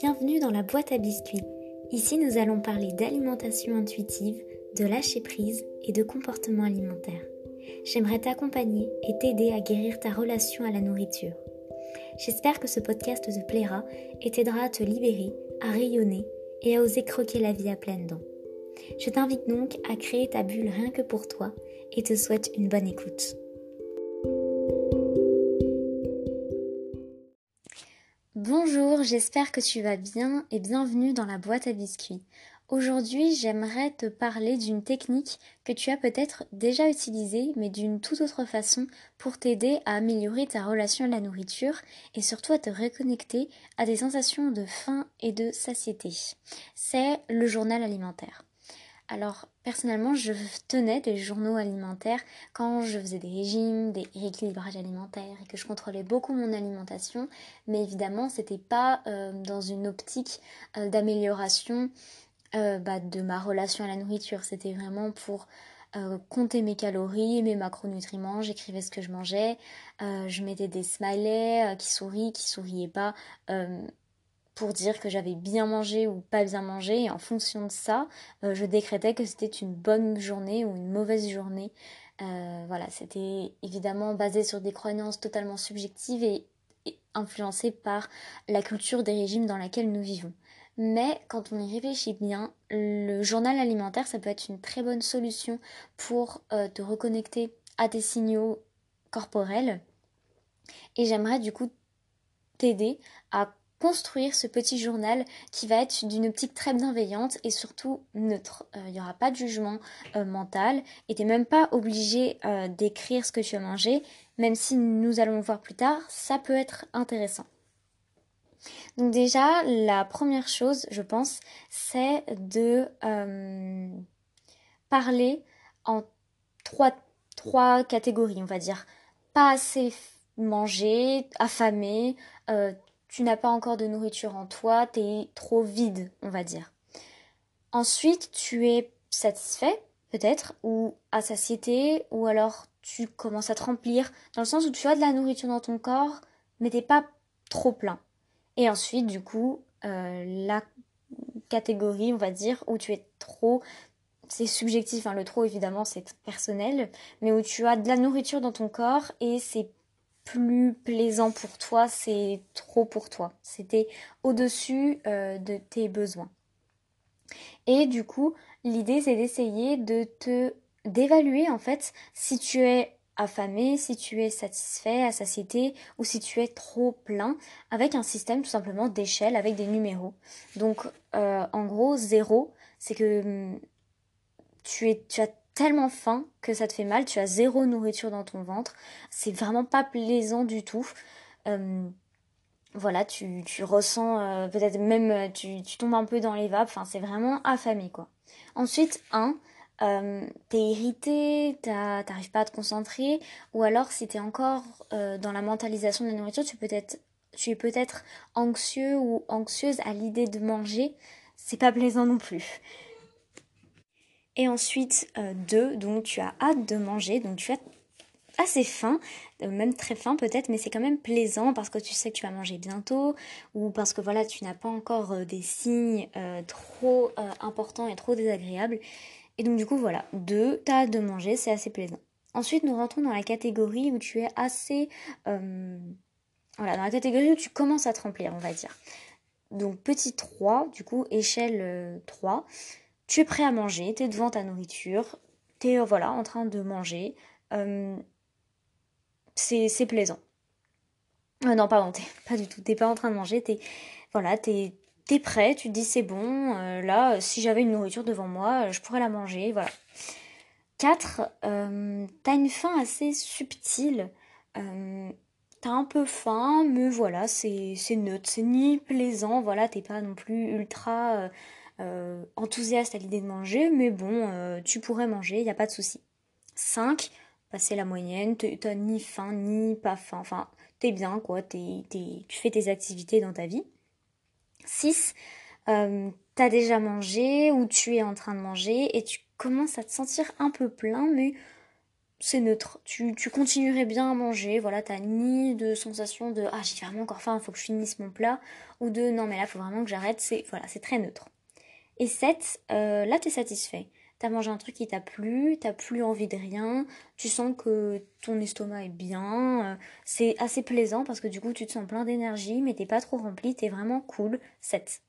Bienvenue dans la boîte à biscuits. Ici, nous allons parler d'alimentation intuitive, de lâcher prise et de comportement alimentaire. J'aimerais t'accompagner et t'aider à guérir ta relation à la nourriture. J'espère que ce podcast te plaira et t'aidera à te libérer, à rayonner et à oser croquer la vie à pleines dents. Je t'invite donc à créer ta bulle rien que pour toi et te souhaite une bonne écoute. Bonjour, j'espère que tu vas bien et bienvenue dans la boîte à biscuits. Aujourd'hui, j'aimerais te parler d'une technique que tu as peut-être déjà utilisée, mais d'une toute autre façon pour t'aider à améliorer ta relation à la nourriture et surtout à te reconnecter à des sensations de faim et de satiété. C'est le journal alimentaire. Alors personnellement, je tenais des journaux alimentaires quand je faisais des régimes, des rééquilibrages alimentaires et que je contrôlais beaucoup mon alimentation. Mais évidemment, c'était pas euh, dans une optique euh, d'amélioration euh, bah, de ma relation à la nourriture. C'était vraiment pour compter mes calories, mes macronutriments. J'écrivais ce que je mangeais. je mettais des smileys qui sourient, qui souriaient pas pour dire que j'avais bien mangé ou pas bien mangé et en fonction de ça, euh, je décrétais que c'était une bonne journée ou une mauvaise journée. Euh, voilà, c'était évidemment basé sur des croyances totalement subjectives et, et influencées par la culture des régimes dans laquelle nous vivons. Mais quand on y réfléchit bien, le journal alimentaire, ça peut être une très bonne solution pour euh, te reconnecter à tes signaux corporels. Et j'aimerais du coup t'aider à construire ce petit journal qui va être d'une optique très bienveillante et surtout neutre. Euh, il n'y aura pas de jugement euh, mental et tu n'es même pas obligé euh, d'écrire ce que tu as mangé, même si nous allons le voir plus tard, ça peut être intéressant. Donc déjà, la première chose, je pense, c'est de parler en trois, trois catégories, on va dire. Pas assez manger, affamé, tu n'as pas encore de nourriture en toi, tu es trop vide, on va dire. Ensuite, tu es satisfait, peut-être, ou à satiété, ou alors tu commences à te remplir, dans le sens où tu as de la nourriture dans ton corps, mais t'es pas trop plein. Et ensuite, du coup, euh, la catégorie, on va dire, où tu es trop, c'est subjectif, hein, le trop évidemment c'est personnel, mais où tu as de la nourriture dans ton corps et c'est plus plaisant pour toi, c'est trop pour toi. C'était au-dessus euh, de tes besoins. Et du coup, l'idée c'est d'essayer de te d'évaluer en fait si tu es affamé, si tu es satisfait, à satiété ou si tu es trop plein avec un système tout simplement d'échelle avec des numéros. Donc euh, en gros, zéro, c'est que hum, tu, es, tu as tellement faim que ça te fait mal, tu as zéro nourriture dans ton ventre, c'est vraiment pas plaisant du tout. Euh, voilà, tu, ressens euh, peut-être même euh, tu, tombes un peu dans les vapes, c'est vraiment affamé quoi. Ensuite, un, t'es irrité, t'arrives pas à te concentrer, ou alors si t'es encore dans la mentalisation de la nourriture, tu es peut-être anxieux ou anxieuse à l'idée de manger, c'est pas plaisant non plus. Et ensuite, euh, deux, donc tu as hâte de manger, donc tu as assez faim, euh, même très faim peut-être, mais c'est quand même plaisant parce que tu sais que tu vas manger bientôt ou parce que voilà, tu n'as pas encore euh, des signes trop importants et trop désagréables. Et donc du coup voilà, deux, as hâte de manger, c'est assez plaisant. Ensuite, nous rentrons dans la catégorie où tu es assez... voilà, dans la catégorie où tu commences à te on va dire. Donc petit 3, du coup, échelle 3 tu es prêt à manger, tu es devant ta nourriture, tu es euh, voilà, en train de manger. Euh, c'est plaisant. Euh, non, pardon, pas du tout. T'es pas en train de manger, t'es voilà, t'es es prêt, tu te dis c'est bon, là, si j'avais une nourriture devant moi, je pourrais la manger, voilà. 4. t'as une faim assez subtile. t'as un peu faim, mais voilà, c'est neutre, c'est ni plaisant, voilà, t'es pas non plus ultra euh, enthousiaste à l'idée de manger, mais bon, euh, tu pourrais manger, il n'y a pas de souci. 5. Passer la moyenne, t'as ni faim ni pas faim, enfin, t'es bien quoi, tu fais tes activités dans ta vie. 6. Euh, t'as déjà mangé ou tu es en train de manger et tu commences à te sentir un peu plein, mais c'est neutre. Tu, tu, continuerais bien à manger, voilà, t'as ni de sensation de ah j'ai vraiment encore faim, faut que je finisse mon plat, ou de non mais là faut vraiment que j'arrête, c'est voilà, c'est très neutre. Et 7, euh, là t'es satisfait. T'as mangé un truc qui t'a plu, t'as plus envie de rien, tu sens que ton estomac est bien, euh, c'est assez plaisant parce que du coup tu te sens plein d'énergie mais t'es pas trop rempli, t'es vraiment cool. 7.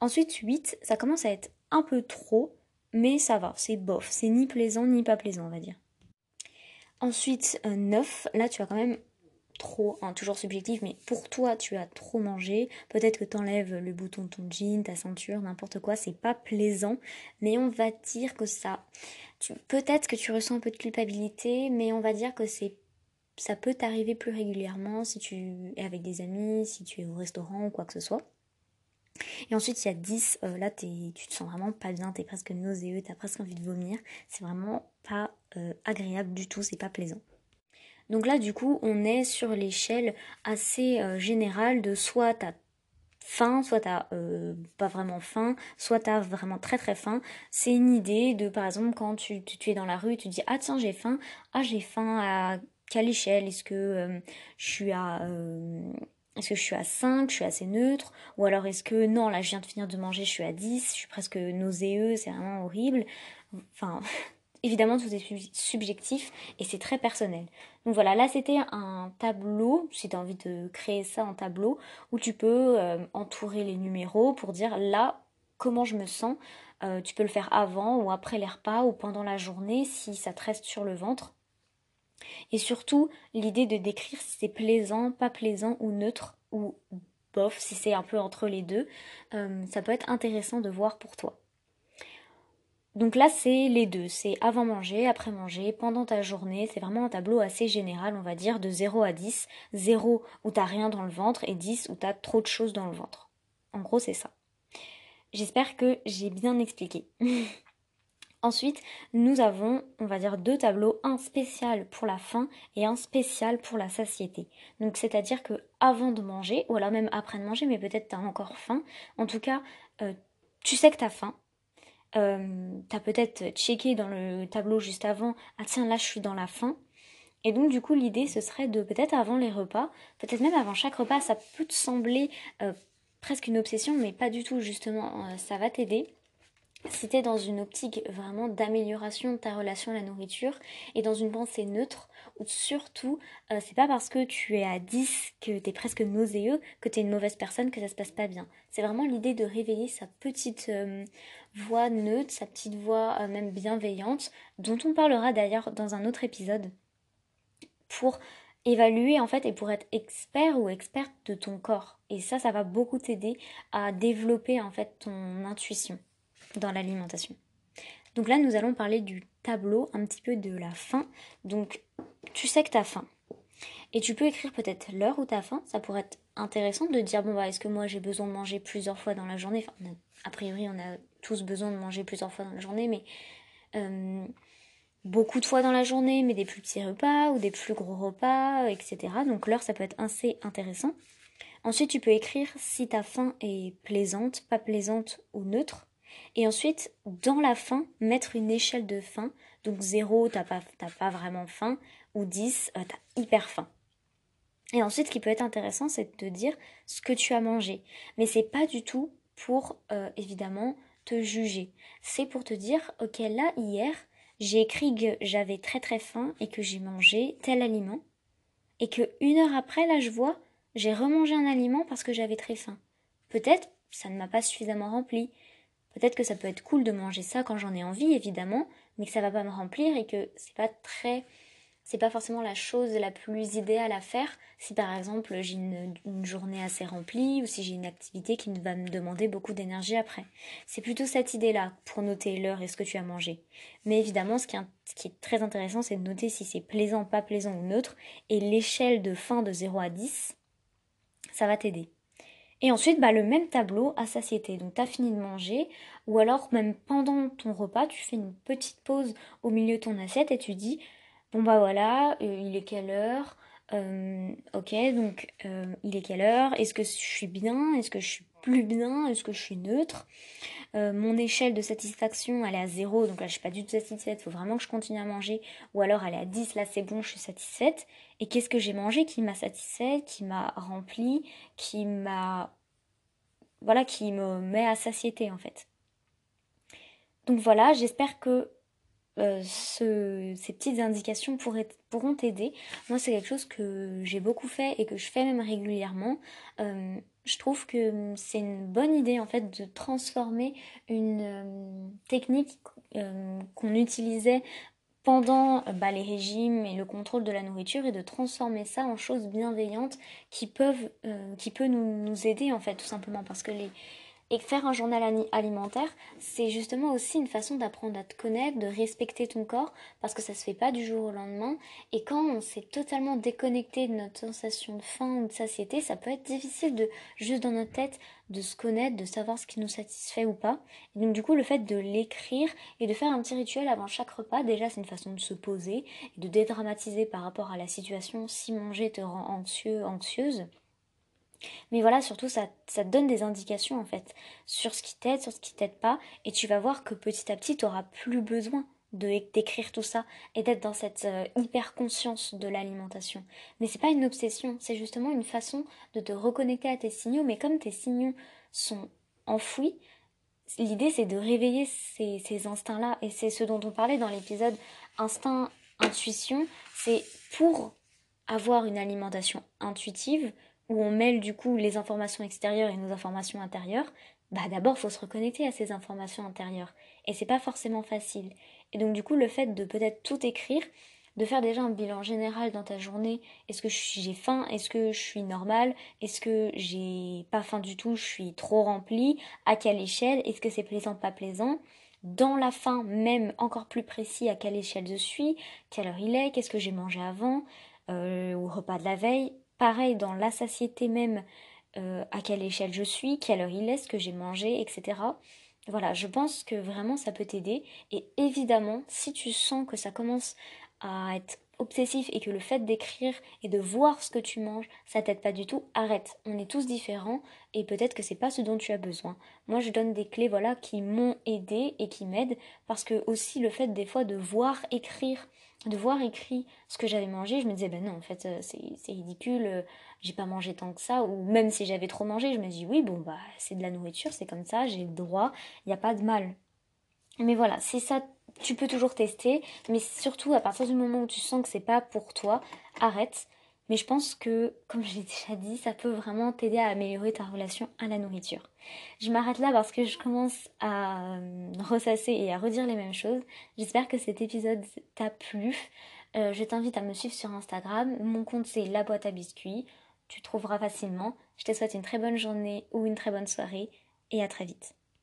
Ensuite 8, ça commence à être un peu trop, mais ça va, c'est bof, c'est ni plaisant ni pas plaisant on va dire. Ensuite 9, euh, là tu as quand même trop, hein, toujours subjectif, mais pour toi, tu as trop mangé. Peut-être que tu enlèves le bouton de ton jean, ta ceinture, n'importe quoi, c'est pas plaisant. Mais on va dire que ça. Peut-être que tu ressens un peu de culpabilité, mais on va dire que c'est. Ça peut t'arriver plus régulièrement si tu es avec des amis, si tu es au restaurant ou quoi que ce soit. Et ensuite, il y a 10, euh, là, tu te sens vraiment pas bien, tu es presque nauséeux, tu as presque envie de vomir. C'est vraiment pas euh, agréable du tout, c'est pas plaisant. Donc là, du coup, on est sur l'échelle assez euh, générale de soit t'as faim, soit t'as euh, pas vraiment faim, soit t'as vraiment très très faim. C'est une idée de, par exemple, quand tu, es dans la rue, tu dis ah tiens j'ai faim, ah j'ai faim à quelle échelle? Est-ce que euh, je suis à est-ce que je suis à 5, je suis assez neutre? Ou alors est-ce que non, là je viens de finir de manger, je suis à 10, je suis presque nauséeux, c'est vraiment horrible. Enfin, évidemment tout est subjectif et c'est très personnel. Donc voilà, là c'était un tableau, si tu as envie de créer ça en tableau, où tu peux euh, entourer les numéros pour dire là comment je me sens. Euh, tu peux le faire avant ou après les repas ou pendant la journée si ça te reste sur le ventre. Et surtout, l'idée de décrire si c'est plaisant, pas plaisant ou neutre ou bof, si c'est un peu entre les deux, euh, ça peut être intéressant de voir pour toi. Donc là, c'est les deux. C'est avant manger, après manger, pendant ta journée. C'est vraiment un tableau assez général, on va dire, de 0 à 10. 0 où t'as rien dans le ventre et 10 où t'as trop de choses dans le ventre. En gros, c'est ça. J'espère que j'ai bien expliqué. Ensuite, nous avons, on va dire, deux tableaux, un spécial pour la faim et un spécial pour la satiété. Donc, c'est-à-dire que avant de manger, ou alors même après de manger, mais peut-être t'as encore faim. En tout cas, euh, tu sais que t'as faim, euh, t'as peut-être checké dans le tableau juste avant, ah tiens là je suis dans la faim. Et donc du coup l'idée ce serait de peut-être avant les repas, peut-être même avant chaque repas, ça peut te sembler euh, presque une obsession, mais pas du tout justement, euh, ça va t'aider si tu es dans une optique vraiment d'amélioration de ta relation à la nourriture et dans une pensée neutre, surtout, euh, c'est pas parce que tu es à 10 que tu es presque nauséeux que tu es une mauvaise personne, que ça se passe pas bien. C'est vraiment l'idée de réveiller sa petite euh, voix neutre, sa petite voix euh, même bienveillante, dont on parlera d'ailleurs dans un autre épisode, pour évaluer en fait et pour être expert ou experte de ton corps. Et ça, ça va beaucoup t'aider à développer en fait ton intuition dans l'alimentation. Donc là, nous allons parler du tableau, un petit peu de la faim. Donc, tu sais que tu as faim. Et tu peux écrire peut-être l'heure où tu as faim. Ça pourrait être intéressant de dire, bon, bah, est-ce que moi j'ai besoin de manger plusieurs fois dans la journée? A priori, on a tous besoin de manger plusieurs fois dans la journée, mais euh, beaucoup de fois dans la journée, mais des plus petits repas ou des plus gros repas, etc. Donc l'heure, ça peut être assez intéressant. Ensuite, tu peux écrire si ta faim est plaisante, pas plaisante ou neutre. Et ensuite, dans la faim, mettre une échelle de faim. Donc 0, t'as pas, pas vraiment faim, ou 10, euh, t'as hyper faim. Et ensuite, ce qui peut être intéressant, c'est de te dire ce que tu as mangé. Mais c'est pas du tout pour, euh, évidemment, te juger. C'est pour te dire, ok, là, hier, j'ai écrit que j'avais très très faim et que j'ai mangé tel aliment. Et que une heure après, là, je vois, j'ai remangé un aliment parce que j'avais très faim. Peut-être ça ne m'a pas suffisamment rempli. Peut-être que ça peut être cool de manger ça quand j'en ai envie, évidemment, mais que ça va pas me remplir et que c'est pas très. C'est pas forcément la chose la plus idéale à faire si par exemple j'ai une, journée assez remplie ou si j'ai une activité qui va me demander beaucoup d'énergie après. C'est plutôt cette idée-là pour noter l'heure et ce que tu as mangé. Mais évidemment, ce qui est, très intéressant, c'est de noter si c'est plaisant, pas plaisant ou neutre. Et l'échelle de fin de 0 à 10, ça va t'aider. Et ensuite, bah, le même tableau à satiété. Donc, tu as fini de manger, ou alors même pendant ton repas, tu fais une petite pause au milieu de ton assiette et tu dis Bon, bah voilà, euh, il est quelle heure? Euh, Ok, donc euh, il est quelle heure? Est-ce que je suis bien? Est-ce que je suis plus bien? Est-ce que je suis neutre? Mon échelle de satisfaction, elle est à 0, donc là je suis pas du tout satisfaite, il faut vraiment que je continue à manger. Ou alors elle est à 10, là c'est bon, je suis satisfaite. Et qu'est-ce que j'ai mangé qui m'a satisfaite, qui m'a rempli, qui m'a... Voilà, qui me met à satiété en fait? Donc voilà, j'espère que euh, ces petites indications pourront t'aider. Moi, c'est quelque chose que j'ai beaucoup fait et que je fais même régulièrement. Euh, je trouve que c'est une bonne idée en fait de transformer une euh, technique qu'on utilisait pendant bah, les régimes et le contrôle de la nourriture et de transformer ça en choses bienveillantes qui peuvent qui peut nous, nous aider en fait tout simplement parce que les et faire un journal alimentaire, c'est justement aussi une façon d'apprendre à te connaître, de respecter ton corps, parce que ça se fait pas du jour au lendemain. Et quand on s'est totalement déconnecté de notre sensation de faim ou de satiété, ça peut être difficile de, juste dans notre tête, de se connaître, de savoir ce qui nous satisfait ou pas. Et donc du coup, le fait de l'écrire et de faire un petit rituel avant chaque repas, déjà c'est une façon de se poser et de dédramatiser par rapport à la situation si manger te rend anxieux, anxieuse. Mais voilà, surtout, ça, ça te donne des indications en fait sur ce qui t'aide, sur ce qui t'aide pas, et tu vas voir que petit à petit, tu n'auras plus besoin de d'écrire tout ça et d'être dans cette euh, hyper conscience de l'alimentation. Mais c'est pas une obsession, c'est justement une façon de te reconnecter à tes signaux. Mais comme tes signaux sont enfouis, l'idée c'est de réveiller ces, ces instincts-là et c'est ce dont on parlait dans l'épisode instinct, intuition. C'est pour avoir une alimentation intuitive, où on mêle du coup les informations extérieures et nos informations intérieures, bah d'abord faut se reconnecter à ces informations intérieures. Et c'est pas forcément facile. Et donc du coup le fait de peut-être tout écrire, de faire déjà un bilan général dans ta journée, est-ce que j'ai faim, est-ce que je suis normale, est-ce que j'ai pas faim du tout, je suis trop remplie, à quelle échelle, est-ce que c'est plaisant, pas plaisant, dans la faim même encore plus précis à quelle échelle je suis, quelle heure il est, qu'est-ce que j'ai mangé avant, euh, au repas de la veille, Pareil dans la satiété même, euh, à quelle échelle je suis, quelle heure il est, ce que j'ai mangé, etc. Voilà, je pense que vraiment ça peut t'aider. Et évidemment, si tu sens que ça commence à être obsessif et que le fait d'écrire et de voir ce que tu manges, ça t'aide pas du tout, arrête. On est tous différents et peut-être que c'est pas ce dont tu as besoin. Moi, je donne des clés voilà qui m'ont aidé et qui m'aident parce que aussi le fait des fois de voir écrire de voir écrit ce que j'avais mangé, je me disais, ben non, en fait, euh, c'est ridicule, euh, j'ai pas mangé tant que ça, ou même si j'avais trop mangé, je me dis, oui, bon, bah, c'est de la nourriture, c'est comme ça, j'ai le droit, il n'y a pas de mal. Mais voilà, c'est ça, tu peux toujours tester, mais surtout, à partir du moment où tu sens que c'est pas pour toi, arrête. Mais je pense que, comme je l'ai déjà dit, ça peut vraiment t'aider à améliorer ta relation à la nourriture. Je m'arrête là parce que je commence à euh, ressasser et à redire les mêmes choses. J'espère que cet épisode t'a plu. Euh, je t'invite à me suivre sur Instagram. Mon compte c'est la boîte à biscuits. Tu trouveras facilement. Je te souhaite une très bonne journée ou une très bonne soirée et à très vite.